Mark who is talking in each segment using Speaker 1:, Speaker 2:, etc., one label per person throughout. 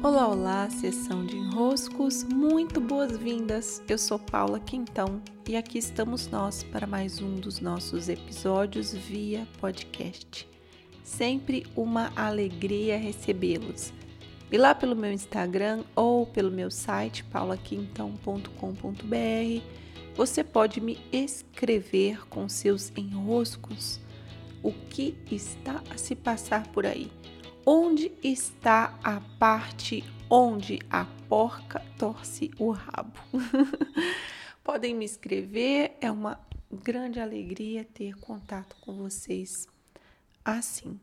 Speaker 1: Olá, olá, sessão de enroscos, muito boas-vindas. Eu sou Paula Quintão e aqui estamos nós para mais um dos nossos episódios via podcast. Sempre uma alegria recebê-los. E lá pelo meu Instagram ou pelo meu site paulaquintão.com.br você pode me escrever com seus enroscos o que está a se passar por aí Onde está a parte onde a porca torce o rabo? Podem me escrever, é uma grande alegria ter contato com vocês assim.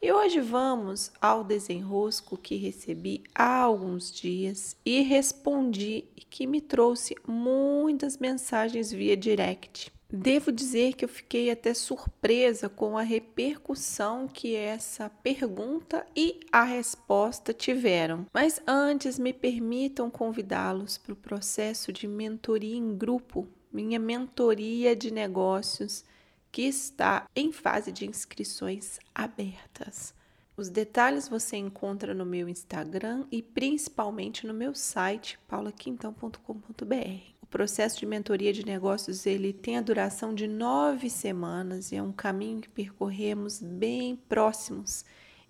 Speaker 1: E hoje vamos ao desenrosco que recebi há alguns dias e respondi que me trouxe muitas mensagens via direct. Devo dizer que eu fiquei até surpresa com a repercussão que essa pergunta e a resposta tiveram. Mas antes, me permitam convidá-los para o processo de mentoria em grupo, minha mentoria de negócios, que está em fase de inscrições abertas. Os detalhes você encontra no meu Instagram e principalmente no meu site paulaquintão.com.br. O processo de mentoria de negócios ele tem a duração de nove semanas e é um caminho que percorremos bem próximos.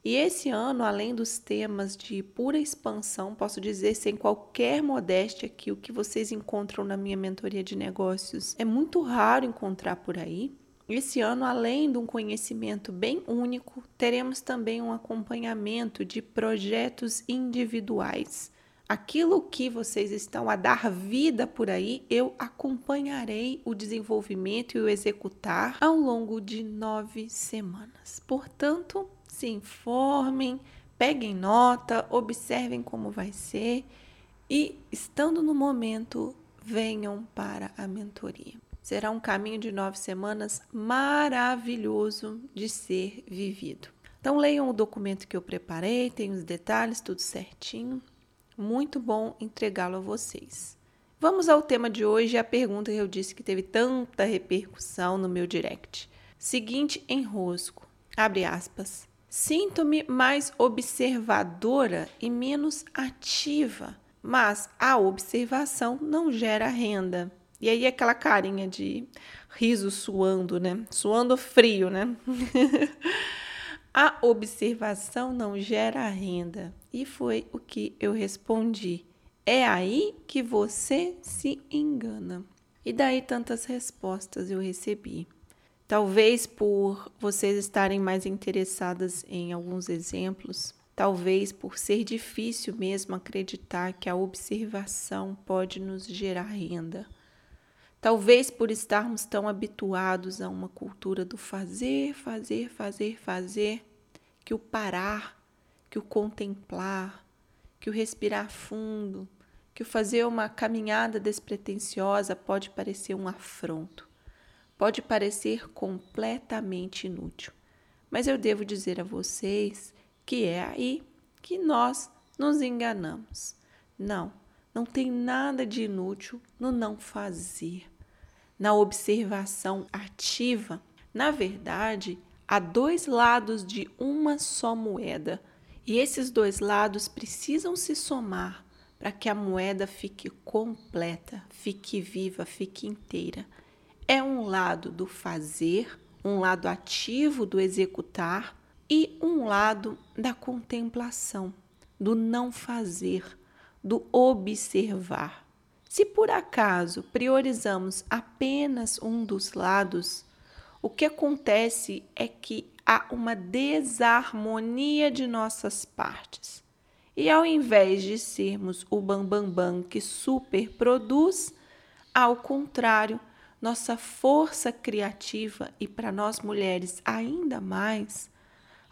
Speaker 1: E esse ano, além dos temas de pura expansão, posso dizer sem qualquer modéstia que o que vocês encontram na minha mentoria de negócios é muito raro encontrar por aí. Esse ano, além de um conhecimento bem único, teremos também um acompanhamento de projetos individuais aquilo que vocês estão a dar vida por aí, eu acompanharei o desenvolvimento e o executar ao longo de nove semanas. Portanto, se informem, peguem nota, observem como vai ser e, estando no momento, venham para a mentoria. Será um caminho de nove semanas maravilhoso de ser vivido. Então, leiam o documento que eu preparei, tem os detalhes, tudo certinho muito bom entregá-lo a vocês. Vamos ao tema de hoje, a pergunta que eu disse que teve tanta repercussão no meu direct. Seguinte enrosco, abre aspas. Sinto-me mais observadora e menos ativa, mas a observação não gera renda. E aí aquela carinha de riso suando, né? Suando frio, né? A observação não gera renda. E foi o que eu respondi. É aí que você se engana. E daí tantas respostas eu recebi. Talvez por vocês estarem mais interessadas em alguns exemplos, talvez por ser difícil mesmo acreditar que a observação pode nos gerar renda. Talvez por estarmos tão habituados a uma cultura do fazer, fazer, fazer, fazer, que o parar, que o contemplar, que o respirar fundo, que o fazer uma caminhada despretensiosa pode parecer um afronto, pode parecer completamente inútil. Mas eu devo dizer a vocês que é aí que nós nos enganamos. Não, não tem nada de inútil no não fazer, na observação ativa. Na verdade, há dois lados de uma só moeda e esses dois lados precisam se somar para que a moeda fique completa, fique viva, fique inteira. É um lado do fazer, um lado ativo do executar e um lado da contemplação, do não fazer, do observar. Se por acaso priorizamos apenas um dos lados, o que acontece é que há uma desarmonia de nossas partes. E ao invés de sermos o bambambam bam, bam que superproduz, ao contrário, nossa força criativa e para nós mulheres ainda mais,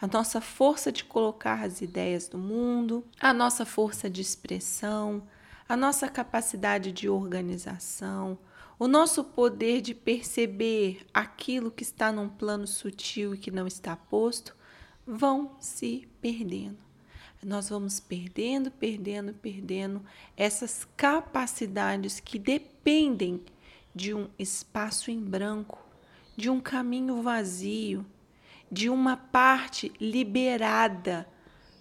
Speaker 1: a nossa força de colocar as ideias no mundo, a nossa força de expressão, a nossa capacidade de organização, o nosso poder de perceber aquilo que está num plano sutil e que não está posto vão se perdendo. Nós vamos perdendo, perdendo, perdendo essas capacidades que dependem de um espaço em branco, de um caminho vazio, de uma parte liberada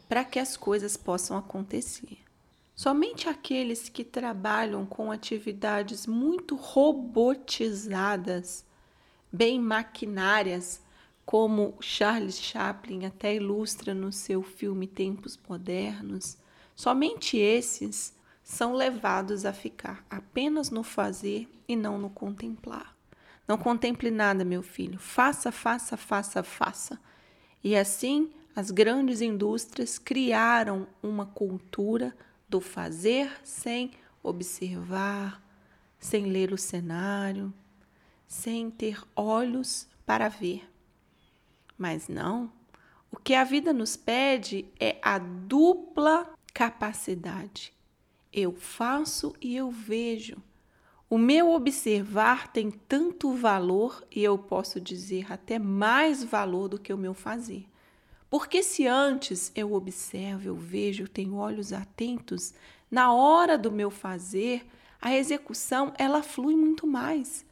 Speaker 1: para que as coisas possam acontecer. Somente aqueles que trabalham com atividades muito robotizadas, bem maquinárias, como Charles Chaplin até ilustra no seu filme Tempos Modernos, somente esses são levados a ficar apenas no fazer e não no contemplar. Não contemple nada, meu filho. Faça, faça, faça, faça. E assim, as grandes indústrias criaram uma cultura do fazer sem observar, sem ler o cenário, sem ter olhos para ver. Mas não, o que a vida nos pede é a dupla capacidade. Eu faço e eu vejo. O meu observar tem tanto valor e eu posso dizer até mais valor do que o meu fazer. Porque se antes eu observo, eu vejo, eu tenho olhos atentos, na hora do meu fazer, a execução ela flui muito mais.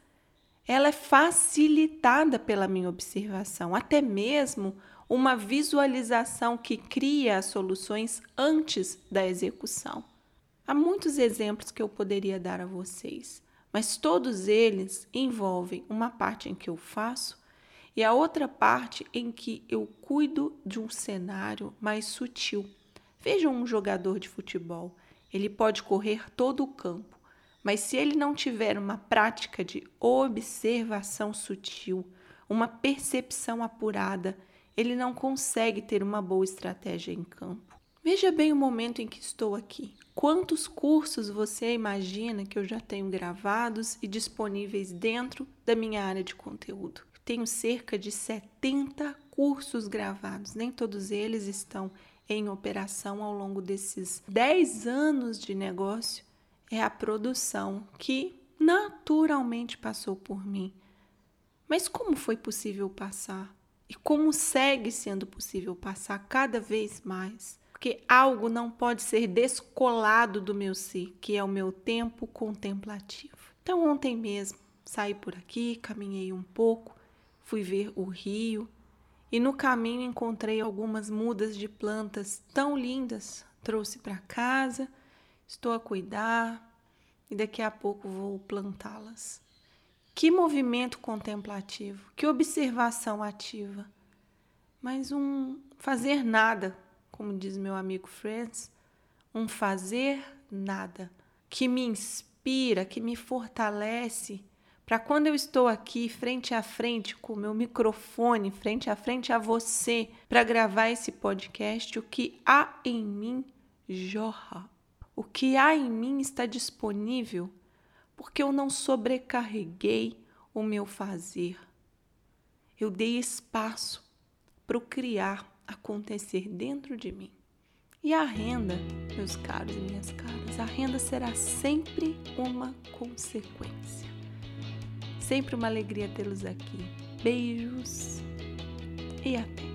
Speaker 1: Ela é facilitada pela minha observação, até mesmo uma visualização que cria as soluções antes da execução. Há muitos exemplos que eu poderia dar a vocês mas todos eles envolvem uma parte em que eu faço e a outra parte em que eu cuido de um cenário mais sutil. Vejam um jogador de futebol, ele pode correr todo o campo, mas se ele não tiver uma prática de observação sutil, uma percepção apurada, ele não consegue ter uma boa estratégia em campo. Veja bem o momento em que estou aqui. Quantos cursos você imagina que eu já tenho gravados e disponíveis dentro da minha área de conteúdo? Tenho cerca de 70 cursos gravados, nem todos eles estão em operação ao longo desses 10 anos de negócio. É a produção que naturalmente passou por mim. Mas como foi possível passar? E como segue sendo possível passar cada vez mais? Porque algo não pode ser descolado do meu ser, que é o meu tempo contemplativo. Então, ontem mesmo, saí por aqui, caminhei um pouco, fui ver o rio e no caminho encontrei algumas mudas de plantas tão lindas. Trouxe para casa, estou a cuidar e daqui a pouco vou plantá-las. Que movimento contemplativo, que observação ativa. Mas um fazer nada como diz meu amigo Friends, um fazer nada que me inspira, que me fortalece para quando eu estou aqui frente a frente com o meu microfone, frente a frente a você, para gravar esse podcast, o que há em mim jorra. O que há em mim está disponível porque eu não sobrecarreguei o meu fazer. Eu dei espaço para o criar acontecer dentro de mim. E a renda, meus caros e minhas caras, a renda será sempre uma consequência. Sempre uma alegria tê-los aqui. Beijos e até!